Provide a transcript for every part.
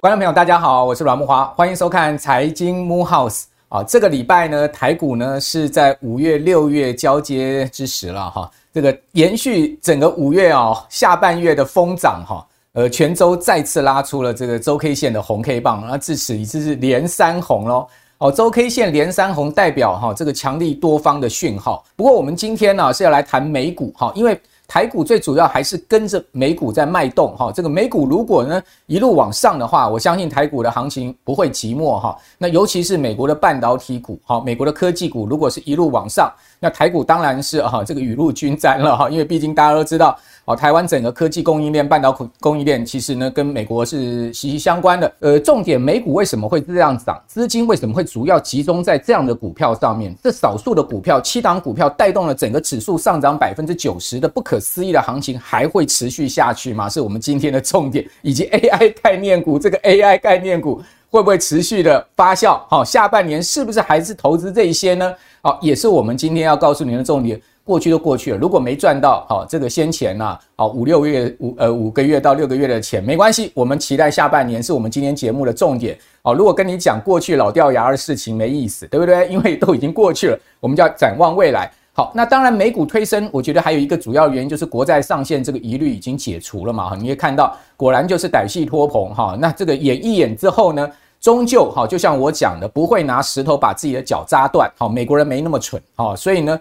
观众朋友，大家好，我是阮慕驊，欢迎收看财经慕 House 啊。这个礼拜呢，台股呢是在五月、六月交接之时了哈。这个延续整个五月啊下半月的疯涨哈，呃，全周再次拉出了这个周 K 线的红 K 棒，那至此已经是连三红喽。哦，周 K 线连三红代表哈这个强力多方的讯号。不过我们今天呢是要来谈美股哈，因为。台股最主要还是跟着美股在脉动哈，这个美股如果呢一路往上的话，我相信台股的行情不会寂寞哈。那尤其是美国的半导体股哈，美国的科技股如果是一路往上，那台股当然是哈这个雨露均沾了哈，因为毕竟大家都知道。好，台湾整个科技供应链、半导体供应链，其实呢跟美国是息息相关的。呃，重点美股为什么会这样涨？资金为什么会主要集中在这样的股票上面？这少数的股票，七档股票带动了整个指数上涨百分之九十的不可思议的行情，还会持续下去吗？是我们今天的重点，以及 AI 概念股，这个 AI 概念股会不会持续的发酵？好，下半年是不是还是投资这一些呢？好，也是我们今天要告诉您的重点。过去都过去了，如果没赚到，好，这个先前呐，好五六月五呃五个月到六个月的钱没关系，我们期待下半年是我们今天节目的重点。好，如果跟你讲过去老掉牙的事情没意思，对不对？因为都已经过去了，我们就要展望未来。好，那当然美股推升，我觉得还有一个主要原因就是国债上限这个疑虑已经解除了嘛。哈，你会看到果然就是歹戏拖棚哈。那这个演一演之后呢，终究哈，就像我讲的，不会拿石头把自己的脚扎断。好，美国人没那么蠢。好，所以呢。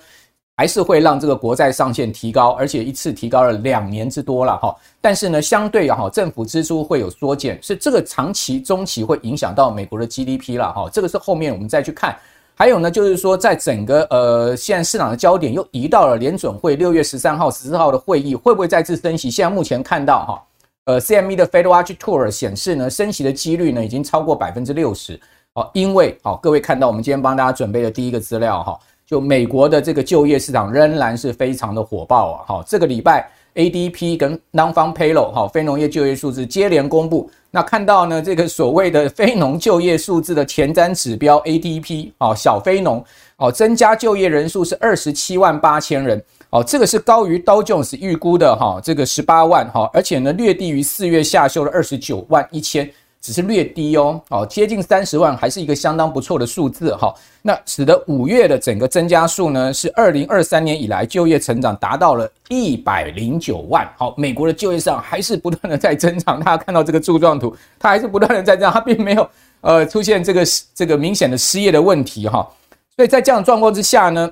还是会让这个国债上限提高，而且一次提高了两年之多了哈。但是呢，相对哈，政府支出会有缩减，是这个长期、中期会影响到美国的 GDP 了哈。这个是后面我们再去看。还有呢，就是说在整个呃，现在市场的焦点又移到了联准会六月十三号、十四号的会议，会不会再次升息？现在目前看到哈，呃，CME 的 Fed Watch Tour 显示呢，升息的几率呢已经超过百分之六十。好，因为好，各位看到我们今天帮大家准备的第一个资料哈。就美国的这个就业市场仍然是非常的火爆啊！好，这个礼拜 ADP 跟 Non-Farm Payroll 哈非农业就业数字接连公布，那看到呢这个所谓的非农就业数字的前瞻指标 ADP 啊小非农哦增加就业人数是二十七万八千人哦，这个是高于 Dow Jones 预估的哈这个十八万哈，而且呢略低于四月下修的二十九万一千。只是略低哦，哦，接近三十万，还是一个相当不错的数字哈。那使得五月的整个增加数呢，是二零二三年以来就业成长达到了一百零九万。好，美国的就业市场还是不断的在增长。大家看到这个柱状图，它还是不断的在增长，它并没有呃出现这个这个明显的失业的问题哈。所以在这样状况之下呢，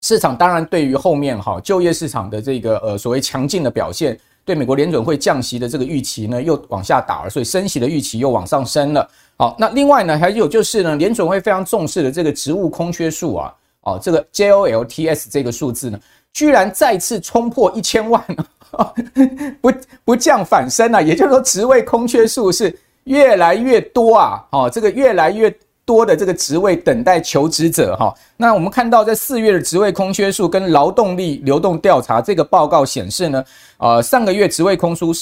市场当然对于后面哈就业市场的这个呃所谓强劲的表现。对美国联准会降息的这个预期呢，又往下打了，所以升息的预期又往上升了。好，那另外呢，还有就是呢，联准会非常重视的这个职务空缺数啊，哦，这个 JOLTS 这个数字呢，居然再次冲破一千万，不不降反升啊，也就是说，职位空缺数是越来越多啊，哦，这个越来越。多的这个职位等待求职者哈，那我们看到在四月的职位空缺数跟劳动力流动调查这个报告显示呢，呃，上个月职位空出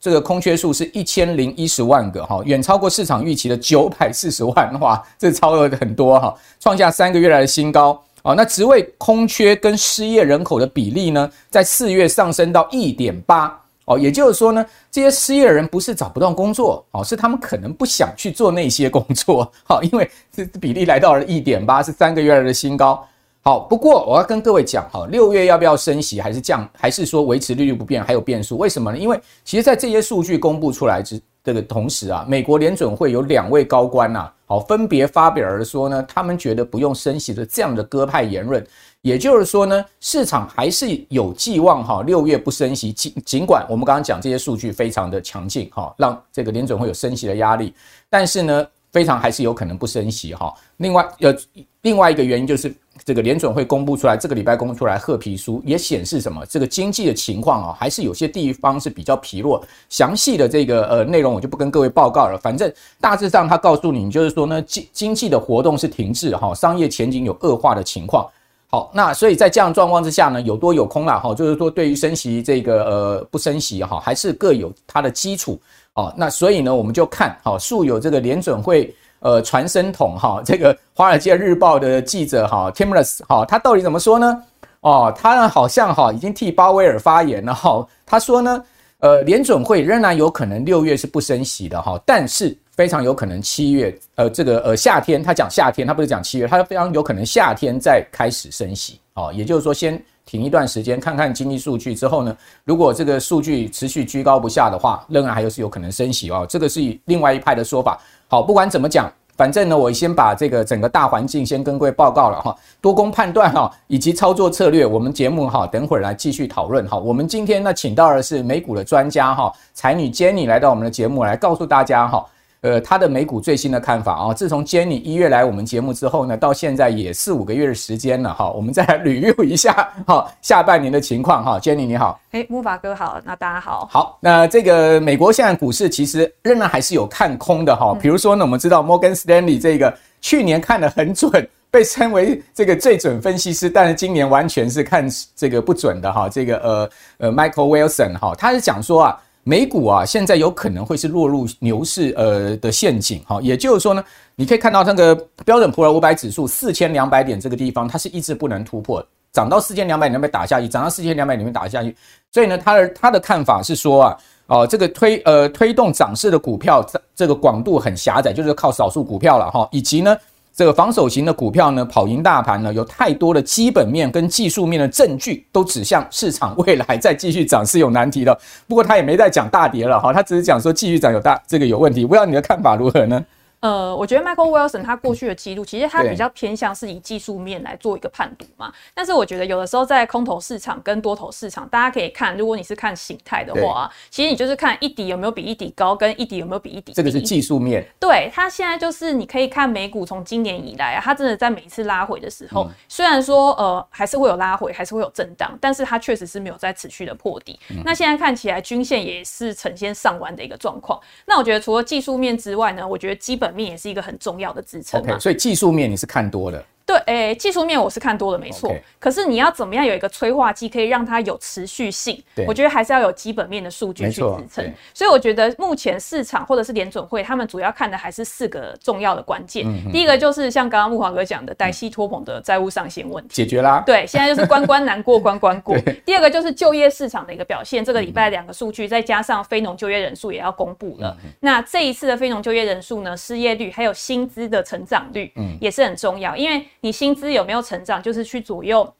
这个空缺数是一千零一十万个哈，远超过市场预期的九百四十万的话，这超额很多哈，创下三个月来的新高啊。那职位空缺跟失业人口的比例呢，在四月上升到一点八。哦，也就是说呢，这些失业人不是找不到工作，哦，是他们可能不想去做那些工作，好，因为这比例来到了一点八，是三个月来的新高。好，不过我要跟各位讲，哈，六月要不要升息，还是降，还是说维持利率不变，还有变数？为什么呢？因为其实在这些数据公布出来之这个同时啊，美国联准会有两位高官呐，好，分别发表了说呢，他们觉得不用升息的这样的鸽派言论。也就是说呢，市场还是有寄望哈，六月不升息，尽尽管我们刚刚讲这些数据非常的强劲哈，让这个联准会有升息的压力，但是呢，非常还是有可能不升息哈。另外，呃，另外一个原因就是这个联准会公布出来，这个礼拜公布出来褐皮书也显示什么？这个经济的情况啊，还是有些地方是比较疲弱。详细的这个呃内容我就不跟各位报告了，反正大致上他告诉你，就是说呢，经经济的活动是停滞哈，商业前景有恶化的情况。好，那所以在这样状况之下呢，有多有空啦，哈，就是说对于升息这个呃不升息哈，还是各有它的基础，好，那所以呢，我们就看好素有这个联准会呃传声筒哈，这个华尔街日报的记者哈 Timlis 哈，他到底怎么说呢？哦，他呢好像哈已经替鲍威尔发言了哈。他说呢，呃，联准会仍然有可能六月是不升息的哈，但是非常有可能七月，呃，这个呃夏天，他讲夏天，他不是讲七月，他非常有可能夏天再开始升息哦。也就是说，先停一段时间，看看经济数据之后呢，如果这个数据持续居高不下的话，仍然还有是有可能升息哦。这个是以另外一派的说法。好，不管怎么讲。反正呢，我先把这个整个大环境先跟各位报告了哈，多空判断哈，以及操作策略，我们节目哈，等会儿来继续讨论哈。我们今天呢，请到的是美股的专家哈，才女 Jenny 来到我们的节目来告诉大家哈。呃，他的美股最新的看法啊，自从 Jenny 一月来我们节目之后呢，到现在也四五个月的时间了哈，我们再来 review 一下哈，下半年的情况哈，Jenny 你好，哎，木法哥好，那大家好，好，那这个美国现在股市其实仍然还是有看空的哈，比如说呢，我们知道 Morgan Stanley 这个去年看得很准，被称为这个最准分析师，但是今年完全是看这个不准的哈，这个呃呃 Michael Wilson 哈，他是讲说啊。美股啊，现在有可能会是落入牛市呃的陷阱哈，也就是说呢，你可以看到那个标准普尔五百指数四千两百点这个地方，它是一直不能突破，涨到四千两百点被打下去，涨到四千两百点被打下去，所以呢，他的他的看法是说啊，哦，这个推呃推动涨势的股票，这这个广度很狭窄，就是靠少数股票了哈，以及呢。这个防守型的股票呢，跑赢大盘呢，有太多的基本面跟技术面的证据都指向市场未来再继续涨是有难题的。不过他也没再讲大跌了哈，他只是讲说继续涨有大这个有问题。不知道你的看法如何呢？呃，我觉得 Michael Wilson 他过去的记录，其实他比较偏向是以技术面来做一个判读嘛。但是我觉得有的时候在空头市场跟多头市场，大家可以看，如果你是看形态的话，其实你就是看一底有没有比一底高，跟一底有没有比一底低。这个是技术面。对，它现在就是你可以看美股从今年以来啊，它真的在每一次拉回的时候，虽然说呃还是会有拉回，还是会有震荡，但是它确实是没有在持续的破底。那现在看起来均线也是呈现上弯的一个状况。那我觉得除了技术面之外呢，我觉得基本面也是一个很重。要的支撑。OK，所以技术面你是看多的。对，诶、欸，技术面我是看多了，没错。Okay. 可是你要怎么样有一个催化剂，可以让它有持续性？我觉得还是要有基本面的数据去支撑。所以我觉得目前市场或者是联准会，他们主要看的还是四个重要的关键。嗯、第一个就是像刚刚木华哥讲的，黛西托捧的债务上限问题解决啦。对，现在就是关关难过关关过。第二个就是就业市场的一个表现，这个礼拜两个数据，再加上非农就业人数也要公布了。嗯、那这一次的非农就业人数呢，失业率还有薪资的成长率，嗯，也是很重要，因为你薪资有没有成长就是去左右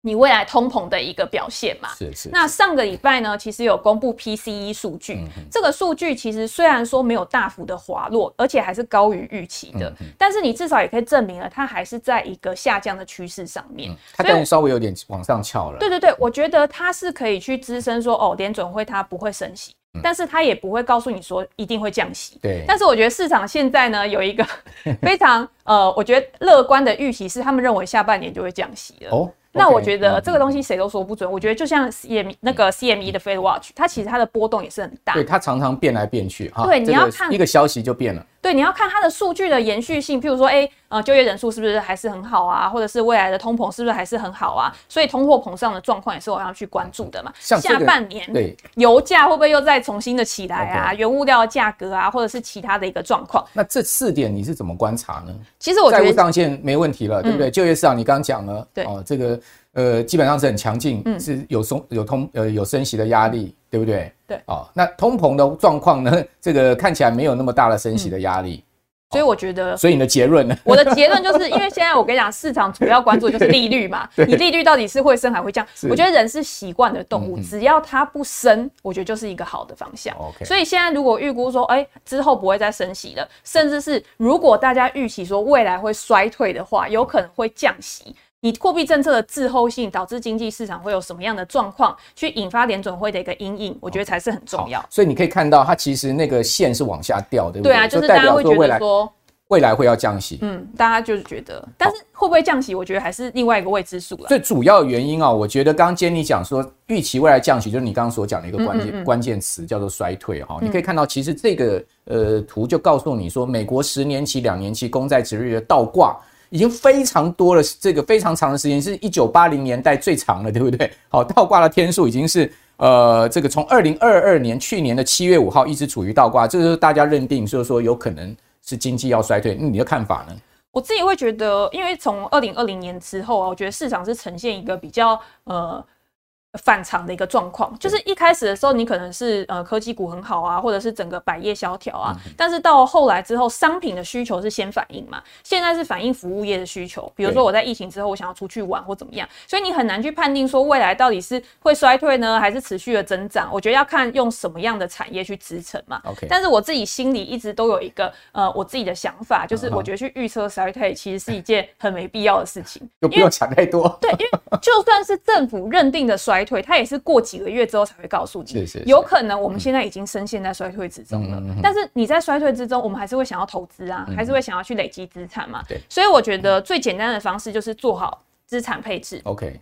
你未来通膨的一个表现嘛。是是。那上个礼拜呢，其实有公布 PCE 数据，这个数据其实虽然说没有大幅的滑落，而且还是高于预期的，但是你至少也可以证明了它还是在一个下降的趋势上面。它可能稍微有点往上翘了。对对对，我觉得它是可以去支撑说，哦，联准会它不会升息。但是他也不会告诉你说一定会降息。对。但是我觉得市场现在呢，有一个 非常呃，我觉得乐观的预期是，他们认为下半年就会降息了。哦。那我觉得这个东西谁都说不准。我觉得就像 CME 那个 CME 的 Fed Watch，它其实它的波动也是很大。对，它常常变来变去哈。对，你要看一个消息就变了。对，你要看它的数据的延续性，譬如说，哎，呃，就业人数是不是还是很好啊？或者是未来的通膨是不是还是很好啊？所以通货膨胀的状况也是我要去关注的嘛。像下半年，对，油价会不会又再重新的起来啊？原物料的价格啊，或者是其他的一个状况。那这四点你是怎么观察呢？其实我觉得债务上限没问题了，对不对？就业市场你刚刚讲了，对哦，这个呃基本上是很强劲，嗯是有松有通呃有升息的压力，对不对？对哦，那通膨的状况呢？这个看起来没有那么大的升息的压力。所以我觉得，所以你的结论呢？我的结论就是因为现在我跟你讲，市场主要关注就是利率嘛。你利率到底是会升还会降？我觉得人是习惯的动物，只要它不升，我觉得就是一个好的方向。所以现在如果预估说，哎，之后不会再升息了，甚至是如果大家预期说未来会衰退的话，有可能会降息。你货币政策的滞后性导致经济市场会有什么样的状况，去引发联准会的一个阴影，我觉得才是很重要。所以你可以看到，它其实那个线是往下掉，对不对？对啊，就是大家会觉得说未来会要降息。嗯，大家就是觉得，但是会不会降息，我觉得还是另外一个未知数了。最主要的原因啊，我觉得刚刚 Jenny 讲说预期未来降息，就是你刚刚所讲的一个关键关键词叫做衰退哈。你可以看到，其实这个呃图就告诉你说，美国十年期、两年期公债殖利率的倒挂。已经非常多了，这个非常长的时间，是一九八零年代最长了，对不对？好，倒挂的天数已经是呃，这个从二零二二年去年的七月五号一直处于倒挂，这就是大家认定，就是说有可能是经济要衰退。那你的看法呢？我自己会觉得，因为从二零二零年之后啊，我觉得市场是呈现一个比较呃。反常的一个状况，就是一开始的时候，你可能是呃科技股很好啊，或者是整个百业萧条啊，但是到后来之后，商品的需求是先反应嘛，现在是反映服务业的需求。比如说我在疫情之后，我想要出去玩或怎么样，所以你很难去判定说未来到底是会衰退呢，还是持续的增长。我觉得要看用什么样的产业去支撑嘛。OK，但是我自己心里一直都有一个呃我自己的想法，就是我觉得去预测衰退其实是一件很没必要的事情，就不用想太多。对，因为就算是政府认定的衰。衰退，它也是过几个月之后才会告诉你。是是是，有可能我们现在已经深陷在衰退之中了。但是你在衰退之中，我们还是会想要投资啊，还是会想要去累积资产嘛。对，所以我觉得最简单的方式就是做好资产配置。OK。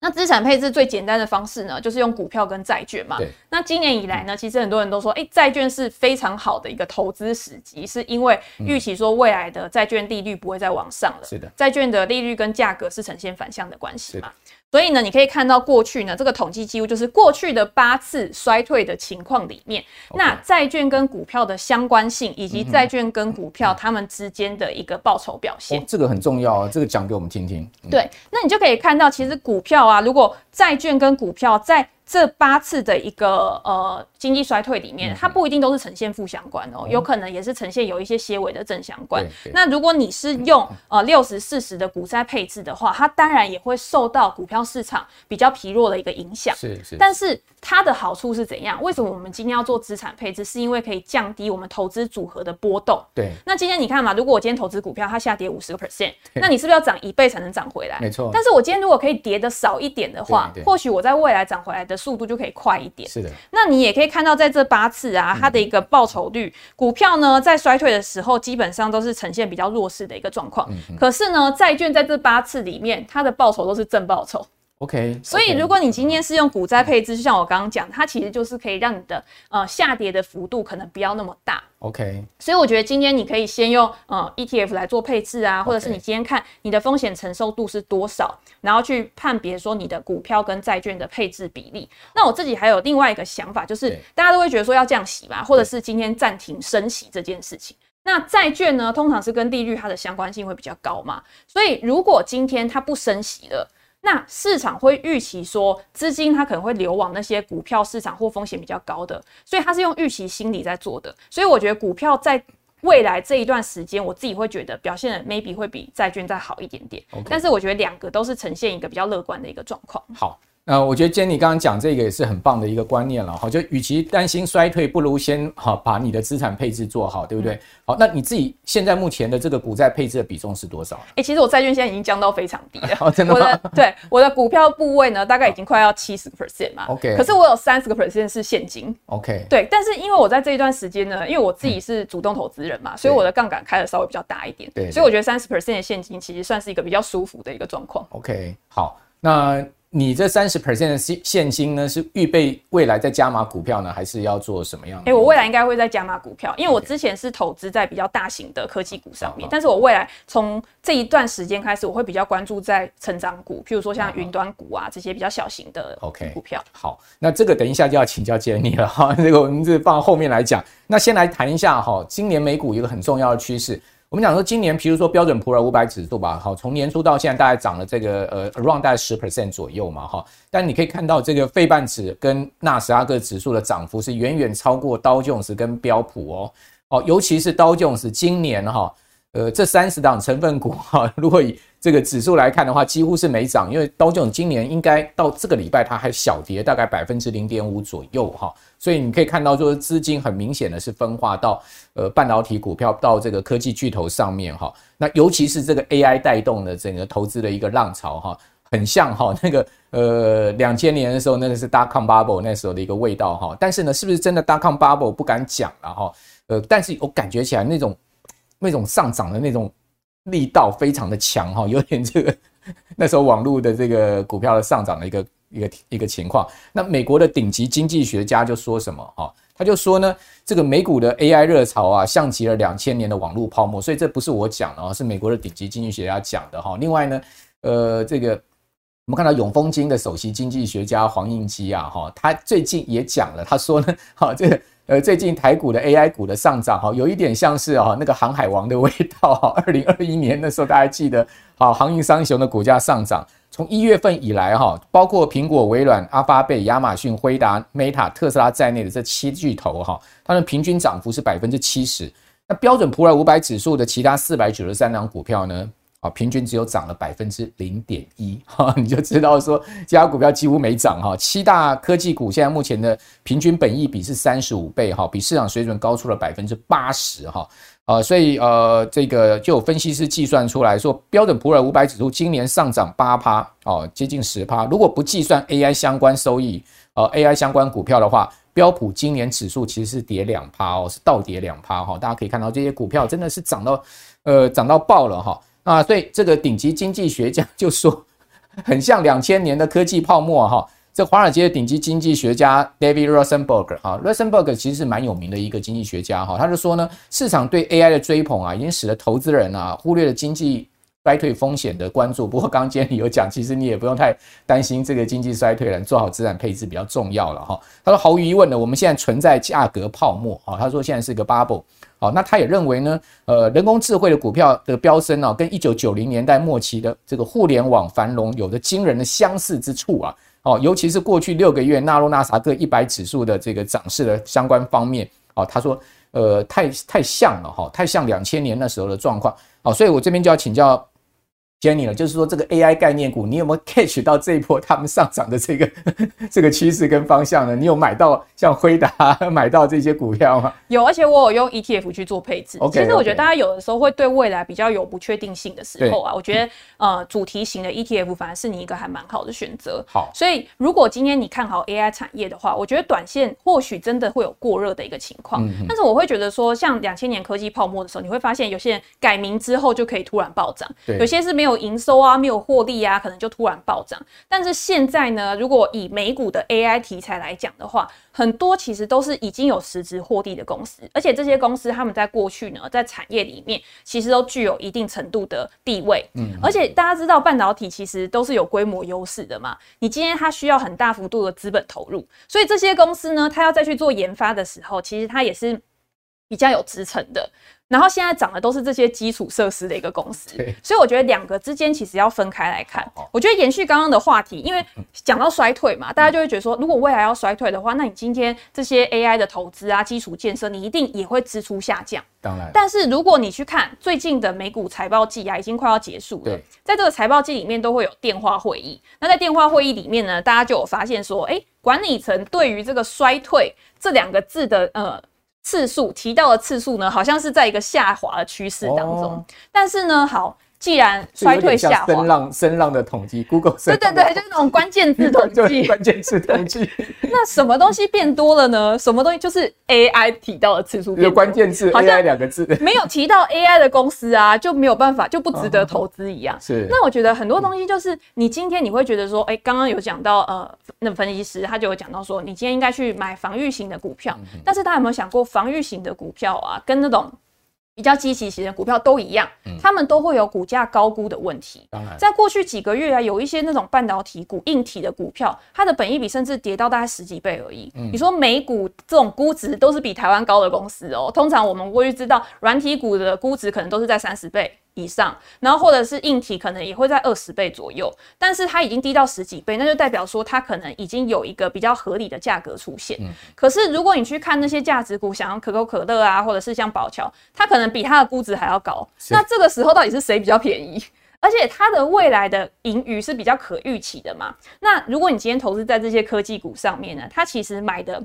那资产配置最简单的方式呢，就是用股票跟债券嘛。那今年以来呢，其实很多人都说，哎，债券是非常好的一个投资时机，是因为预期说未来的债券利率不会再往上了。是的。债券的利率跟价格是呈现反向的关系嘛。所以呢，你可以看到过去呢，这个统计记录就是过去的八次衰退的情况里面.那债券跟股票的相关性，以及债券跟股票它们之间的一个报酬表现。哦，这个很重要啊，这个讲给我们听听。嗯。对，那你就可以看到，其实股票啊，如果债券跟股票在这八次的一个呃经济衰退里面，它不一定都是呈现负相关哦，有可能也是呈现有一些些微的正相关。那如果你是用呃六十四十的股债配置的话，它当然也会受到股票市场比较疲弱的一个影响。是是。但是它的好处是怎样？为什么我们今天要做资产配置？是因为可以降低我们投资组合的波动。对。那今天你看嘛，如果我今天投资股票，它下跌五十个 percent，那你是不是要涨一倍才能涨回来？没错。但是我今天如果可以跌的少一点的话，或许我在未来涨回来的。速度就可以快一点。是的，那你也可以看到，在这八次啊，它的一个报酬率，股票呢在衰退的时候，基本上都是呈现比较弱势的一个状况。可是呢，债券在这八次里面，它的报酬都是正报酬。OK，所以如果你今天是用股债配置，就像我刚刚讲，它其实就是可以让你的呃下跌的幅度可能不要那么大。OK，所以我觉得今天你可以先用呃 ETF 来做配置啊，或者是你今天看你的风险承受度是多少，然后去判别说你的股票跟债券的配置比例。那我自己还有另外一个想法，就是大家都会觉得说要降息嘛，或者是今天暂停升息这件事情。那债券呢，通常是跟利率它的相关性会比较高嘛，所以如果今天它不升息了。那市场会预期说，资金它可能会流往那些股票市场或风险比较高的，所以它是用预期心理在做的。所以我觉得股票在未来这一段时间，我自己会觉得表现的 maybe 会比债券再好一点点。但是我觉得两个都是呈现一个比较乐观的一个状况。好。呃，我觉得 Jenny 刚刚讲这个也是很棒的一个观念了哈，就与其担心衰退，不如先哈把你的资产配置做好，对不对？好，那你自己现在目前的这个股债配置的比重是多少？哎、欸，其实我债券现在已经降到非常低了。哦，真的吗？我的对我的股票部位呢，大概已经快要七十个 percent 嘛。OK。可是我有三十个 percent 是现金。OK。对，但是因为我在这一段时间呢，因为我自己是主动投资人嘛，嗯、所以我的杠杆开的稍微比较大一点。对。所以我觉得三十 percent 的现金其实算是一个比较舒服的一个状况。OK，好，那。你这三十 percent 的现现金呢，是预备未来再加码股票呢，还是要做什么样的？哎、欸，我未来应该会再加码股票，因为我之前是投资在比较大型的科技股上面，但是我未来从这一段时间开始，我会比较关注在成长股，譬如说像云端股啊这些比较小型的 OK 股票。好，那这个等一下就要请教 Jenny 了哈，这个我们这放后面来讲。那先来谈一下哈，今年美股一个很重要的趋势。我们讲说，今年，譬如说标准普尔五百指数吧，好，从年初到现在，大概涨了这个呃，around 大概十 percent 左右嘛，哈。但你可以看到，这个费半指跟纳斯达克指数的涨幅是远远超过刀琼斯跟标普哦，哦，尤其是刀琼斯今年哈。呃，这三十档成分股哈，如果以这个指数来看的话，几乎是没涨，因为道琼今年应该到这个礼拜它还小跌，大概百分之零点五左右哈，所以你可以看到，说资金很明显的是分化到呃半导体股票到这个科技巨头上面哈，那尤其是这个 AI 带动的整个投资的一个浪潮哈，很像哈那个呃两千年的时候那个是 dot com bubble 那时候的一个味道哈，但是呢，是不是真的 dot com bubble 不敢讲了哈，呃，但是我感觉起来那种。那种上涨的那种力道非常的强哈，有点这个 那时候网络的这个股票的上涨的一个一个一个情况。那美国的顶级经济学家就说什么哈？他就说呢，这个美股的 AI 热潮啊，像极了两千年的网络泡沫。所以这不是我讲的啊，是美国的顶级经济学家讲的哈。另外呢，呃，这个我们看到永丰金的首席经济学家黄应基啊哈，他最近也讲了，他说呢，哈这个。呃，最近台股的 AI 股的上涨哈，有一点像是啊那个航海王的味道哈。二零二一年的时候，大家记得啊，航运三雄的股价上涨，从一月份以来哈，包括苹果、微软、阿发贝、亚马逊、辉达、Meta、特斯拉在内的这七巨头哈，它们平均涨幅是百分之七十。那标准普尔五百指数的其他四百九十三档股票呢？啊，平均只有涨了百分之零点一，哈，你就知道说，其他股票几乎没涨哈。七大科技股现在目前的平均本益比是三十五倍哈，比市场水准高出了百分之八十哈。呃，所以呃，这个就有分析师计算出来说，标准普尔五百指数今年上涨八趴哦，接近十趴。如果不计算 AI 相关收益，呃，AI 相关股票的话，标普今年指数其实是跌两趴哦，是倒跌两趴哈。大家可以看到这些股票真的是涨到呃涨到爆了哈。啊，所以这个顶级经济学家 就说，很像两千年的科技泡沫哈。这华尔街的顶级经济学家 David Rosenberg 啊，Rosenberg 其实是蛮有名的一个经济学家哈。他就说呢，市场对 AI 的追捧啊，已经使得投资人啊忽略了经济衰退风险的关注。不过刚刚经理有讲，其实你也不用太担心这个经济衰退了，做好资产配置比较重要了哈。他说毫无疑问的，我们现在存在价格泡沫啊。他说现在是个 bubble。好，那他也认为呢，呃，人工智慧的股票的飙升呢，跟一九九零年代末期的这个互联网繁荣有着惊人的相似之处啊。哦，尤其是过去六个月纳入纳萨克一百指数的这个涨势的相关方面，哦，他说，呃，太太像了哈，太像两千年那时候的状况。哦，所以我这边就要请教。Jenny 了，就是说这个 AI 概念股，你有没有 catch 到这一波他们上涨的这个这个趋势跟方向呢？你有买到像辉达买到这些股票吗？有，而且我有用 ETF 去做配置。Okay, 其实我觉得大家有的时候会对未来比较有不确定性的时候啊，我觉得呃主题型的 ETF 反而是你一个还蛮好的选择。好，所以如果今天你看好 AI 产业的话，我觉得短线或许真的会有过热的一个情况。嗯、但是我会觉得说，像两千年科技泡沫的时候，你会发现有些人改名之后就可以突然暴涨，有些是没有。没有营收啊，没有获利啊，可能就突然暴涨。但是现在呢，如果以美股的 AI 题材来讲的话，很多其实都是已经有实质获利的公司，而且这些公司他们在过去呢，在产业里面其实都具有一定程度的地位。嗯，而且大家知道半导体其实都是有规模优势的嘛，你今天它需要很大幅度的资本投入，所以这些公司呢，它要再去做研发的时候，其实它也是比较有支撑的。然后现在涨的都是这些基础设施的一个公司，所以我觉得两个之间其实要分开来看。我觉得延续刚刚的话题，因为讲到衰退嘛，大家就会觉得说，如果未来要衰退的话，那你今天这些 AI 的投资啊、基础建设，你一定也会支出下降。当然，但是如果你去看最近的美股财报季啊，已经快要结束了，在这个财报季里面都会有电话会议。那在电话会议里面呢，大家就有发现说，哎，管理层对于这个衰退这两个字的呃。次数提到的次数呢，好像是在一个下滑的趋势当中。哦、但是呢，好，既然衰退下滑，声浪声浪的统计，Google 声对对对，就是那种关键字统计，关键字统计。那什么东西变多了呢？什么东西就是 AI 提到的次数变多，关键字 AI 两个字，没有提到 AI 的公司啊，就没有办法，就不值得投资一样。哦、是。那我觉得很多东西就是，你今天你会觉得说，哎、欸，刚刚有讲到呃。那分析师他就有讲到说，你今天应该去买防御型的股票，但是他有没有想过，防御型的股票啊，跟那种比较积极型的股票都一样，他们都会有股价高估的问题。当然，在过去几个月啊，有一些那种半导体股、硬体的股票，它的本益比甚至跌到大概十几倍而已。你说美股这种估值都是比台湾高的公司哦，通常我们会知道软体股的估值可能都是在三十倍。以上，然后或者是硬体可能也会在二十倍左右，但是它已经低到十几倍，那就代表说它可能已经有一个比较合理的价格出现。嗯、可是如果你去看那些价值股，像可口可乐啊，或者是像宝桥，它可能比它的估值还要高。那这个时候到底是谁比较便宜？而且它的未来的盈余是比较可预期的嘛？那如果你今天投资在这些科技股上面呢，它其实买的。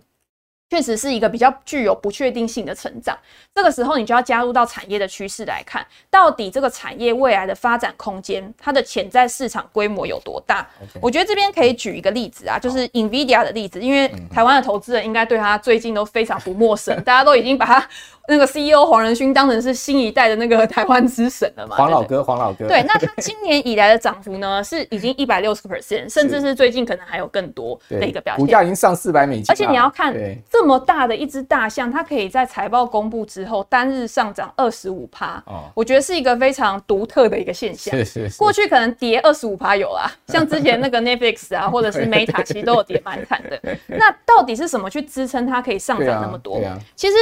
确实是一个比较具有不确定性的成长，这个时候你就要加入到产业的趋势来看，到底这个产业未来的发展空间，它的潜在市场规模有多大.我觉得这边可以举一个例子啊，就是 NVIDIA 的例子，因为台湾的投资人应该对它最近都非常不陌生，大家都已经把它那个 CEO 黄仁勋当成是新一代的那个台湾之神了嘛？黄老哥，黄老哥。对，那他今年以来的涨幅呢，是已经一百六十个 percent，甚至是最近可能还有更多的一个表现。股价已经上四百美金。而且你要看这么大的一只大象，它可以在财报公布之后单日上涨二十五趴。哦，我觉得是一个非常独特的一个现象。是是是。过去可能跌二十五趴有啦，像之前那个 Netflix 啊，或者是 Meta，其实都有跌蛮惨的。那到底是什么去支撑它可以上涨那么多？其实。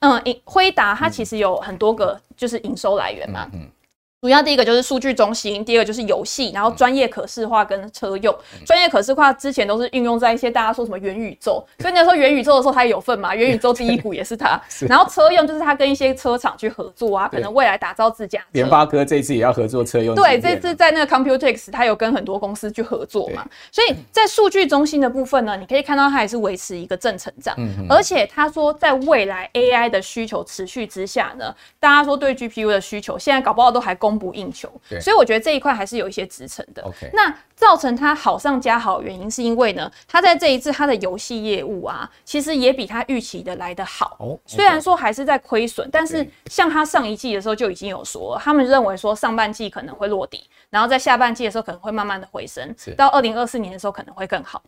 嗯，辉达它其实有很多个就是营收来源嘛。嗯。主要第一个就是数据中心，第二个就是游戏，然后专业可视化跟车用。专业可视化之前都是运用在一些大家说什么元宇宙，所以那时候元宇宙的时候它也有份嘛。元宇宙第一股也是它。然后车用就是它跟一些车厂去合作啊，可能未来打造自驾。联发科这次也要合作车用。对，这次在那个 Computex 它有跟很多公司去合作嘛。所以在数据中心的部分呢，你可以看到它也是维持一个正成长。而且他说在未来 AI 的需求持续之下呢，大家说对 GPU 的需求现在搞不好都还供不应求，所以我觉得这一块还是有一些支撑的。那造成它好上加好原因，是因为呢，它在这一次它的游戏业务啊，其实也比它预期的来得好。Oh. 虽然说还是在亏损，但是像它上一季的时候就已经有说，他们认为说上半季可能会落底，然后在下半季的时候可能会慢慢的回升，到二零二四年的时候可能会更好。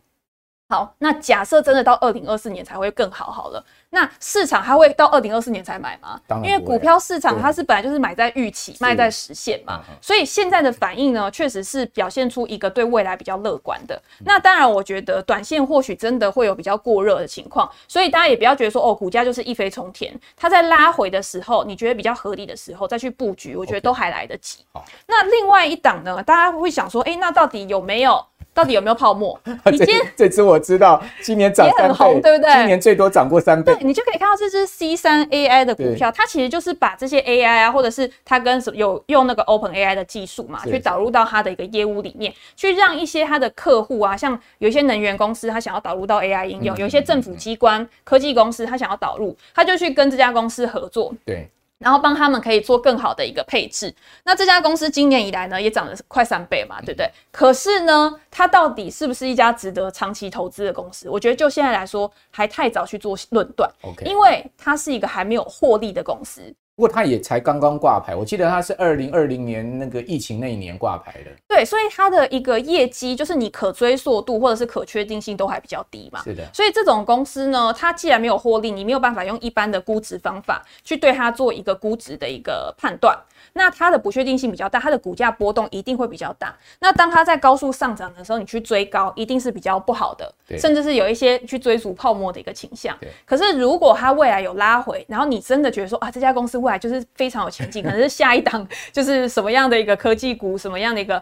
好，那假设真的到二零二四年才会更好，好了，那市场它会到二零二四年才买吗？因为股票市场它是本来就是买在预期，卖在实现嘛，所以现在的反应呢，确实是表现出一个对未来比较乐观的。那当然，我觉得短线或许真的会有比较过热的情况，所以大家也不要觉得说哦，股价就是一飞冲天。它在拉回的时候，你觉得比较合理的时候再去布局，我觉得都还来得及。好，那另外一档呢，大家会想说，哎，那到底有没有？到底有没有泡沫？你今天这只我知道，今年涨三倍，红对不对？今年最多涨过三倍。对，你就可以看到这只 C 三 AI 的股票，它其实就是把这些 AI 啊，或者是它跟有用那个 Open AI 的技术嘛，去导入到它的一个业务里面，去让一些它的客户啊，像有一些能源公司，它想要导入到 AI 应用；有一些政府机关、科技公司，它想要导入，它就去跟这家公司合作。对。然后帮他们可以做更好的一个配置。那这家公司今年以来呢，也涨了快三倍嘛，对不对？可是呢，它到底是不是一家值得长期投资的公司？我觉得就现在来说，还太早去做论断。因为它是一个还没有获利的公司。不过它也才刚刚挂牌，我记得它是二零二零年那个疫情那一年挂牌的。对，所以它的一个业绩就是你可追溯度或者是可确定性都还比较低嘛。是的。所以这种公司呢，它既然没有获利，你没有办法用一般的估值方法去对它做一个估值的一个判断。那它的不确定性比较大，它的股价波动一定会比较大。那当它在高速上涨的时候，你去追高一定是比较不好的，甚至是有一些去追逐泡沫的一个倾向。可是如果它未来有拉回，然后你真的觉得说啊，这家公司未来就是非常有前景，可能是下一档就是什么样的一个科技股，什么样的一个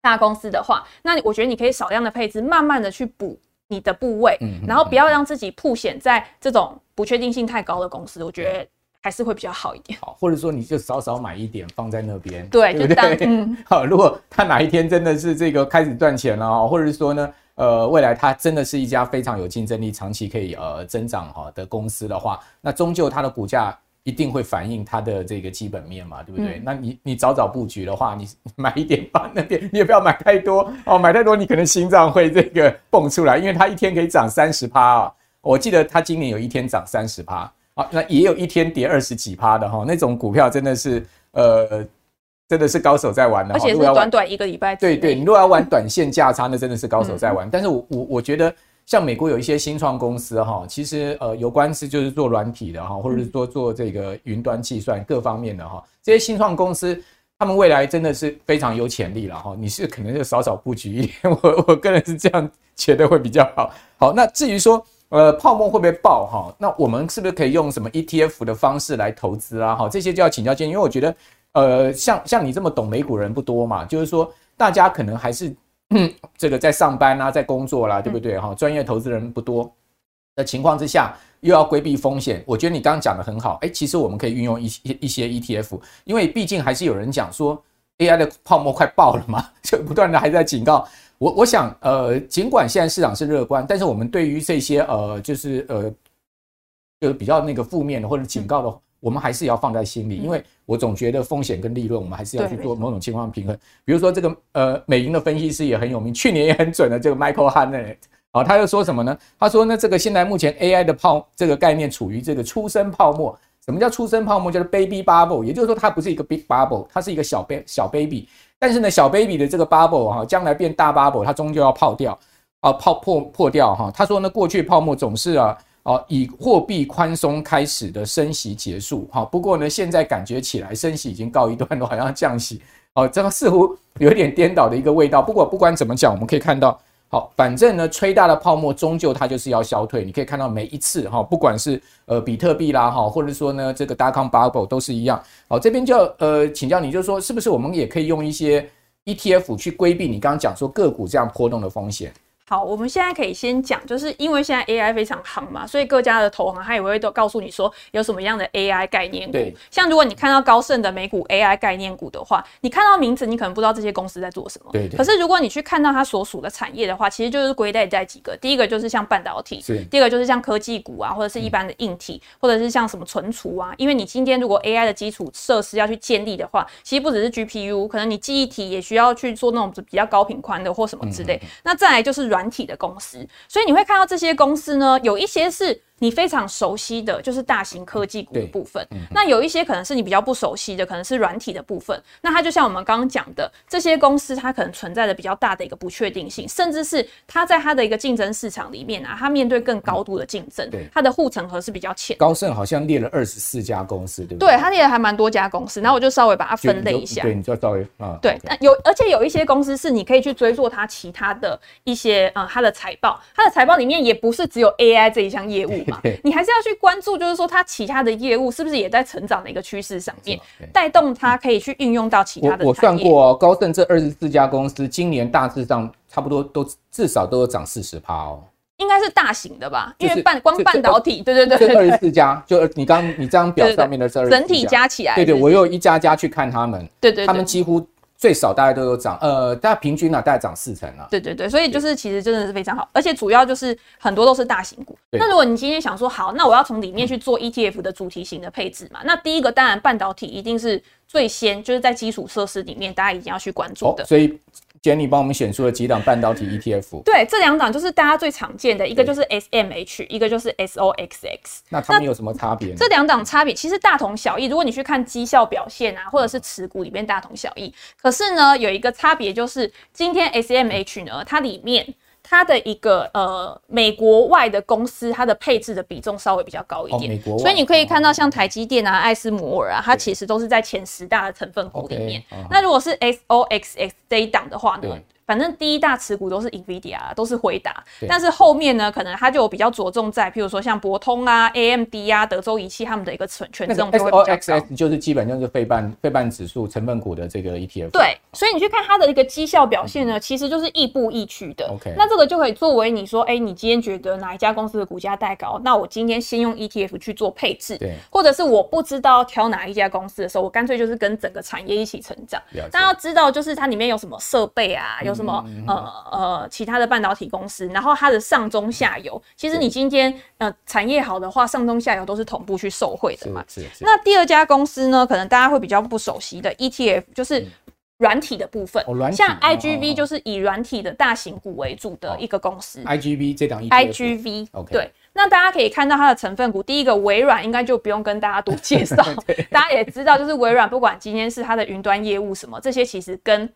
大公司的话，那我觉得你可以少量的配置，慢慢的去补你的部位，然后不要让自己曝险在这种不确定性太高的公司。我觉得。还是会比较好一点，好，或者说你就少少买一点放在那边，对，对不对？嗯，好，如果他哪一天真的是这个开始赚钱了啊，或者是说呢，呃，未来它真的是一家非常有竞争力、长期可以呃增长哈的公司的话，那终究它的股价一定会反映它的这个基本面嘛，对不对？嗯、那你你早早布局的话，你 买一点吧那边，你也不要买太多哦，买太多你可能心脏会这个蹦出来，因为它一天可以涨三十趴啊，我记得它今年有一天涨三十趴。啊，那也有一天跌二十几趴的哈，那种股票真的是，呃，真的是高手在玩的，而且是短短一个礼拜。对对，你如果要玩短线价差，那真的是高手在玩。但是我我我觉得，像美国有一些新创公司哈，其实呃，有关是就是做软体的哈，或者是说做这个云端计算各方面的哈，这些新创公司，他们未来真的是非常有潜力了哈。你是可能就少少布局一点，我 我个人是这样觉得会比较好。好，那至于说。呃，泡沫会不会爆哈？那我们是不是可以用什么 ETF 的方式来投资啊？哈，这些就要请教建议，因为我觉得，呃，像像你这么懂美股人不多嘛，就是说大家可能还是这个在上班啊，在工作啦，对不对？哈，专业投资人不多的情况之下，又要规避风险，我觉得你刚刚讲的很好。哎，其实我们可以运用一些一些 ETF，因为毕竟还是有人讲说 AI 的泡沫快爆了嘛，就不断的还在警告。我我想，呃，尽管现在市场是乐观，但是我们对于这些呃，就是呃，就是比较那个负面的或者警告的，嗯、我们还是要放在心里，因为我总觉得风险跟利润，我们还是要去做某种情况平衡。比如说这个呃，美银的分析师也很有名，去年也很准的这个 Michael 啊、哦，他又说什么呢？他说呢，这个现在目前 AI 的泡这个概念处于这个初生泡沫，什么叫出生泡沫？就是 baby bubble，也就是说它不是一个 big bubble，它是一个小 baby 小 baby。但是呢，小 baby 的这个 bubble 哈，将来变大 bubble，它终究要泡掉啊，泡破破掉哈。他说呢，过去泡沫总是啊啊以货币宽松开始的升息结束哈。不过呢，现在感觉起来升息已经告一段落，好像降息哦，这个似乎有点颠倒的一个味道。不过不管怎么讲，我们可以看到。好，反正呢，吹大的泡沫终究它就是要消退。你可以看到每一次哈，不管是呃比特币啦哈，或者说呢这个 dotcom bubble 都是一样。好，这边就呃请教你，就是说是不是我们也可以用一些 ETF 去规避你刚刚讲说个股这样波动的风险？好，我们现在可以先讲，就是因为现在 AI 非常夯嘛，所以各家的投行他也会都告诉你说有什么样的 AI 概念股。对，像如果你看到高盛的美股 AI 概念股的话，你看到名字，你可能不知道这些公司在做什么。可是如果你去看到它所属的产业的话，其实就是归类在几个，第一个就是像半导体，是。第二个就是像科技股啊，或者是一般的硬体，嗯、或者是像什么存储啊。因为你今天如果 AI 的基础设施要去建立的话，其实不只是 GPU，可能你记忆体也需要去做那种比较高频宽的或什么之类。那再来就是软。团体的公司，所以你会看到这些公司呢，有一些是。你非常熟悉的就是大型科技股的部分，嗯、那有一些可能是你比较不熟悉的，可能是软体的部分。那它就像我们刚刚讲的，这些公司它可能存在着比较大的一个不确定性，甚至是它在它的一个竞争市场里面啊，它面对更高度的竞争，嗯，它的护城河是比较浅。高盛好像列了二十四家公司，对不对？对，它列了还蛮多家公司，然后我就稍微把它分类一下。对，你就稍微啊，对，那有而且有一些公司是你可以去追溯它其他的一些呃它的财报，它的财报里面也不是只有 AI 这一项业务 嘛，你还是要去。关注就是说，它其他的业务是不是也在成长的一个趋势上面，带动它可以去运用到其他的。我我算过哦，高盛这二十四家公司今年大致上差不多都至少都有涨四十趴哦。应该是大型的吧？因为半光半导体，对对对，这二十四家，就你刚你这张表上面的这整体加起来，对对，我又一家家去看他们，对对，他们几乎。最少大概都有涨，呃，大家平均呢，大概涨四成啊。对对对，所以就是其实真的是非常好，而且主要就是很多都是大型股。那如果你今天想说好，那我要从里面去做 ETF 的主题型的配置嘛？那第一个当然半导体一定是最先，就是在基础设施里面大家一定要去关注的。所以。Jenny 帮我们选出了几档半导体 ETF，对，这两档就是大家最常见的，一个就是 SMH，一个就是 SOXX。那它们有什么差别呢？这两档差别其实大同小异，如果你去看绩效表现啊，或者是持股里面大同小异。可是呢，有一个差别就是今天 SMH 呢，它里面。它的一个呃，美国外的公司，它的配置的比重稍微比较高一点，哦、所以你可以看到像台积电啊、艾斯摩尔啊，它其实都是在前十大的成分股里面。Okay, 那如果是 SOXX 这一档的话呢？反正第一大持股都是 NVIDIA，都是回答，但是后面呢，可能它就有比较着重在，譬如说像博通啊、AMD 啊、德州仪器他们的一个权权重就会比较高。SOXX 就是基本就是费半费半指数成分股的这个 ETF。对，所以你去看它的一个绩效表现呢，其实就是亦步亦趋的。OK，那这个就可以作为你说，哎、欸，你今天觉得哪一家公司的股价太高，那我今天先用 ETF 去做配置。对，或者是我不知道挑哪一家公司的时候，我干脆就是跟整个产业一起成长。大家要知道，就是它里面有什么设备啊，有什么、嗯、呃。呃，其他的半导体公司，然后它的上中下游，其实你今天呃产业好的话，上中下游都是同步去受惠的嘛。是是是。那第二家公司呢，可能大家会比较不熟悉的 ETF，就是软体的部分。哦，像 IGV 就是以软体的大型股为主的一个公司。IGV 这档 IGV。对，那大家可以看到它的成分股，第一个微软应该就不用跟大家多介绍，大家也知道，就是微软不管今天是它的云端业务什么，这些其实跟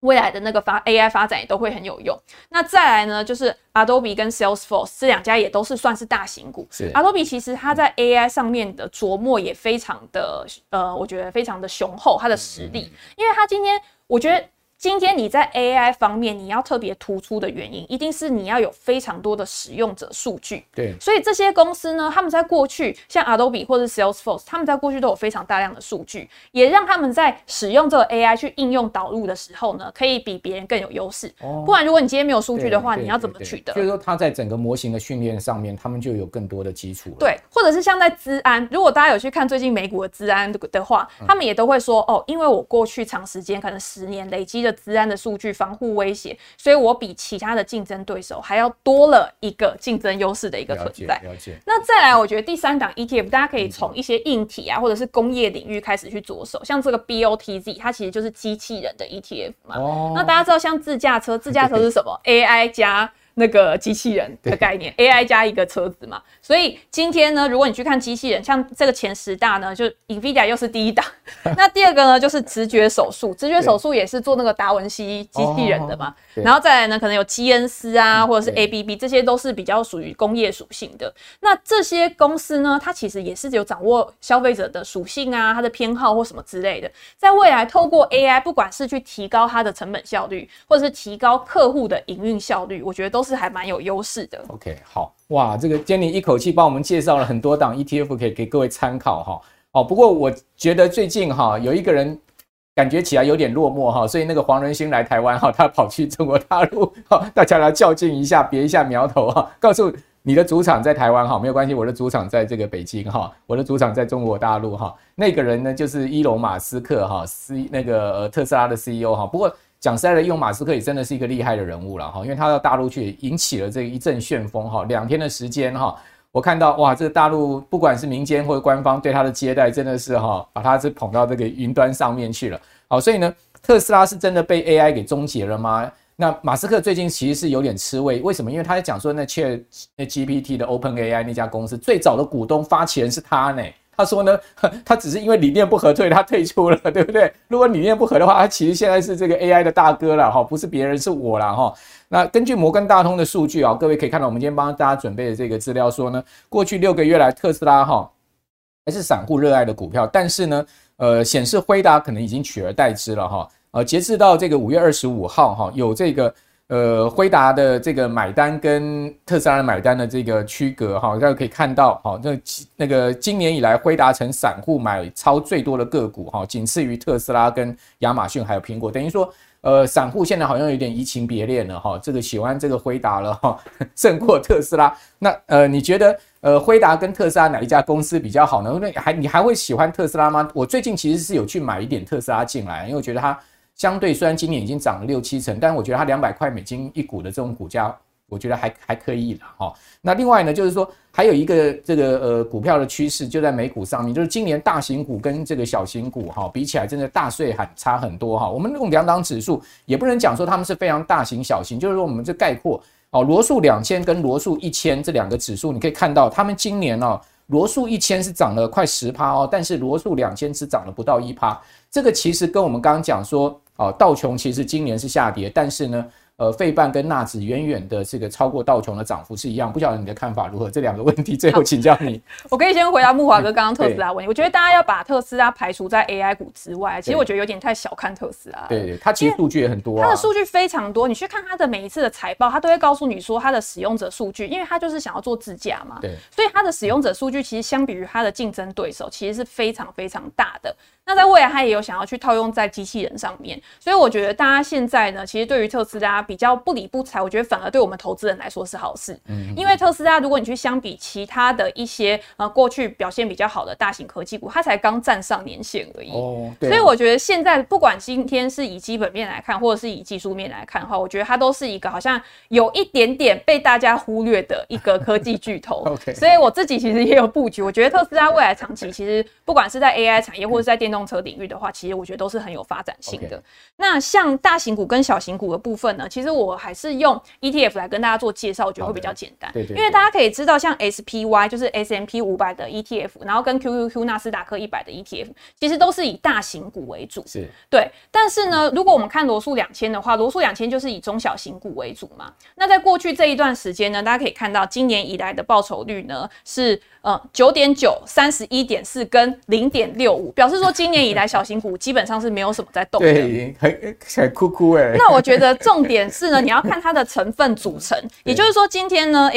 未来的那个发 AI 发展也都会很有用。那再来呢，就是 Adobe 跟 Salesforce 这两家也都是算是大型股。是 Adobe 其实它在 AI 上面的琢磨也非常的，呃，我觉得非常的雄厚，它的实力，因为它今天我觉得。今天你在 AI 方面，你要特别突出的原因，一定是你要有非常多的使用者数据。对，所以这些公司呢，他们在过去，像 Adobe 或者 Salesforce，他们在过去都有非常大量的数据，也让他们在使用这个 AI 去应用导入的时候呢，可以比别人更有优势。哦，不然如果你今天没有数据的话，你要怎么取得？就是说，他在整个模型的训练上面，他们就有更多的基础。对，或者是像在资安，如果大家有去看最近美股的资安的话，他们也都会说，哦，因为我过去长时间，可能十年累积的。资安的数据防护威胁，所以我比其他的竞争对手还要多了一个竞争优势的一个存在。了解。了解。那再来，我觉得第三档 ETF，大家可以从一些硬体啊，或者是工业领域开始去着手。像这个 BOTZ，它其实就是机器人的 ETF 嘛。哦。那大家知道，像自驾车，自驾车是什么？AI 加。那个机器人的概念，AI 加一个车子嘛。所以今天呢，如果你去看机器人，像这个前十大呢，就 NVIDIA 又是第一档。那第二个呢，就是直觉手术，直觉手术也是做那个达文西机器人的嘛。然后再来呢，可能有基恩斯啊，或者是 ABB，这些都是比较属于工业属性的。那这些公司呢，它其实也是有掌握消费者的属性啊，它的偏好或什么之类的。在未来，透过 AI，不管是去提高它的成本效率，或者是提高客户的营运效率，我觉得都是是还蛮有优势的。OK，好哇，这个 Jenny 一口气帮我们介绍了很多档 ETF，可以给各位参考哈。哦，不过我觉得最近哈有一个人感觉起来有点落寞哈，所以那个黄仁勋来台湾哈，他跑去中国大陆哈，大家来较劲一下，别一下苗头哈，告诉你的主场在台湾哈，没有关系，我的主场在这个北京哈，我的主场在中国大陆哈。那个人呢就是伊隆马斯克哈，C 那个特斯拉的 CEO 哈。不过讲实在的，伊隆马斯克也真的是一个厉害的人物了哈，因为他到大陆去引起了这一阵旋风哈，两天的时间哈。我看到哇，这个大陆不管是民间或者官方对他的接待，真的是哈，把他是捧到这个云端上面去了。好，所以呢，特斯拉是真的被 AI 给终结了吗？那马斯克最近其实是有点吃味，为什么？因为他在讲说那 Chat GPT 的 OpenAI 那家公司最早的股东发起人是他呢。他说呢，他只是因为理念不合退，他退出了，对不对？如果理念不合的话，他其实现在是这个 AI 的大哥了哈，不是别人，是我了哈。那根据摩根大通的数据啊，各位可以看到，我们今天帮大家准备的这个资料说呢，过去六个月来，特斯拉哈还是散户热爱的股票，但是呢，呃，显示辉达可能已经取而代之了哈。呃，截至到这个五月二十五号哈，有这个。呃，辉达的这个买单跟特斯拉的买单的这个区隔哈，大家可以看到，哈，那那个今年以来，辉达成散户买超最多的个股哈，仅次于特斯拉跟亚马逊还有苹果，等于说，呃，散户现在好像有点移情别恋了哈，这个喜欢这个辉达了哈，胜过特斯拉。那呃，你觉得呃，辉达跟特斯拉哪一家公司比较好呢？那还你还会喜欢特斯拉吗？我最近其实是有去买一点特斯拉进来，因为我觉得它。相对虽然今年已经涨了六七成，但我觉得它两百块美金一股的这种股价，我觉得还还可以了哈。那另外呢，就是说还有一个这个呃股票的趋势就在美股上面，就是今年大型股跟这个小型股哈比起来，真的大税很差很多哈。我们用两档指数也不能讲说他们是非常大型小型，就是说我们这概括哦，罗素两千跟罗素一千这两个指数，你可以看到他们今年哦。罗素一千是涨了快十趴哦，但是罗素两千只涨了不到一趴。这个其实跟我们刚刚讲说，哦，道琼其实今年是下跌，但是呢。呃，费半跟纳指远远的这个超过道琼的涨幅是一样，不晓得你的看法如何？这两个问题 最后请教你。我可以先回答木华哥刚刚特斯拉问题。我觉得大家要把特斯拉排除在 AI 股之外，其实我觉得有点太小看特斯拉。对，它其实数据也很多，它的数据非常多。你去看它的每一次的财报，它都会告诉你说它的使用者数据，因为它就是想要做自驾嘛。对，所以它的使用者数据其实相比于它的竞争对手，其实是非常非常大的。那在未来，它也有想要去套用在机器人上面，所以我觉得大家现在呢，其实对于特斯拉比较不理不睬，我觉得反而对我们投资人来说是好事。嗯，因为特斯拉，如果你去相比其他的一些呃过去表现比较好的大型科技股，它才刚站上年线而已。哦，对。所以我觉得现在不管今天是以基本面来看，或者是以技术面来看的话，我觉得它都是一个好像有一点点被大家忽略的一个科技巨头。OK。所以我自己其实也有布局，我觉得特斯拉未来长期其实不管是在 AI 产业或者在电动车领域的话，其实我觉得都是很有发展性的。Okay. 那像大型股跟小型股的部分呢，其实我还是用 ETF 来跟大家做介绍，我觉得会比较简单。对对，因为大家可以知道，像 SPY 就是 S M P 五百的 ETF，然后跟 QQQ 纳斯达克一百的 ETF，其实都是以大型股为主。是，对。但是呢，如果我们看罗素两千的话，罗素两千就是以中小型股为主嘛。那在过去这一段时间呢，大家可以看到，今年以来的报酬率呢是。呃，九点九、三十一点四跟零点六五，表示说今年以来小型股基本上是没有什么在动的，对，很很酷酷哎。那我觉得重点是呢，你要看它的成分组成，也就是说今天呢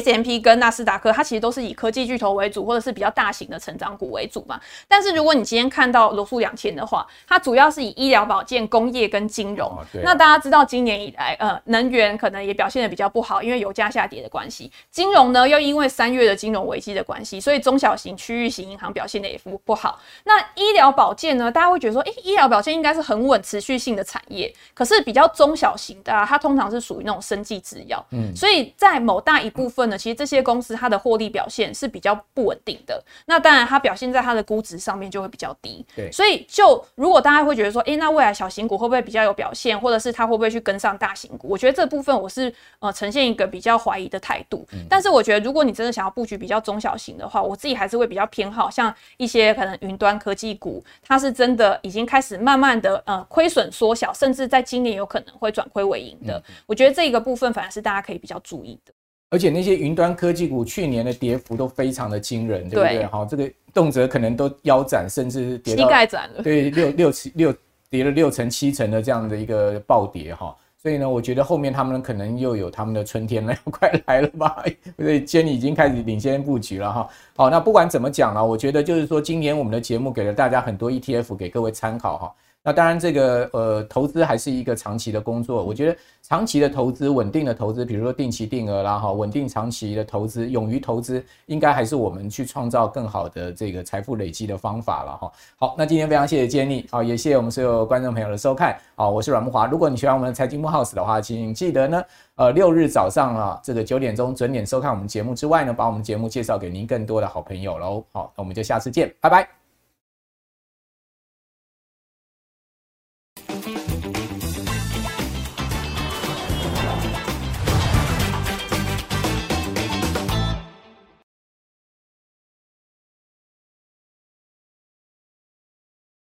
S&P 跟纳斯达克，它其实都是以科技巨头为主，或者是比较大型的成长股为主嘛。但是如果你今天看到罗素两千的话，它主要是以医疗保健、工业跟金融。哦、那大家知道今年以来，呃，能源可能也表现的比较不好，因为油价下跌的关系。金融呢，又因为三月的金融危机的关系，所以中小型区域型银行表现的也不不好。那医疗保健呢，大家会觉得说，诶、欸，医疗保健应该是很稳、持续性的产业。可是比较中小型的，啊，它通常是属于那种生计制药。嗯，所以在某大一部分。分呢，其实这些公司它的获利表现是比较不稳定的。那当然，它表现在它的估值上面就会比较低。对，所以就如果大家会觉得说，诶、欸，那未来小型股会不会比较有表现，或者是它会不会去跟上大型股？我觉得这部分我是呃呈现一个比较怀疑的态度。嗯、但是我觉得，如果你真的想要布局比较中小型的话，我自己还是会比较偏好像一些可能云端科技股，它是真的已经开始慢慢的呃亏损缩小，甚至在今年有可能会转亏为盈的。嗯、我觉得这一个部分反而是大家可以比较注意的。而且那些云端科技股去年的跌幅都非常的惊人，对不对？好对，这个动辄可能都腰斩，甚至跌到膝盖斩了。对，六六七六跌了六成七成的这样的一个暴跌哈。所以呢，我觉得后面他们可能又有他们的春天了，快来了吧？所以 Jenny 已经开始领先布局了哈。好，那不管怎么讲了，我觉得就是说，今年我们的节目给了大家很多 ETF 给各位参考哈。那当然，这个呃投资还是一个长期的工作。我觉得长期的投资、稳定的投资，比如说定期定额啦，哈，稳定长期的投资、勇于投资，应该还是我们去创造更好的这个财富累积的方法了哈。好，那今天非常谢谢 Jenny，好，也谢谢我们所有观众朋友的收看。好，我是阮木华。如果你喜欢我们的财经慕 House 的话，请记得呢，呃，六日早上啊，这个九点钟准点收看我们节目之外呢，把我们节目介绍给您更多的好朋友喽。好，那我们就下次见，拜拜。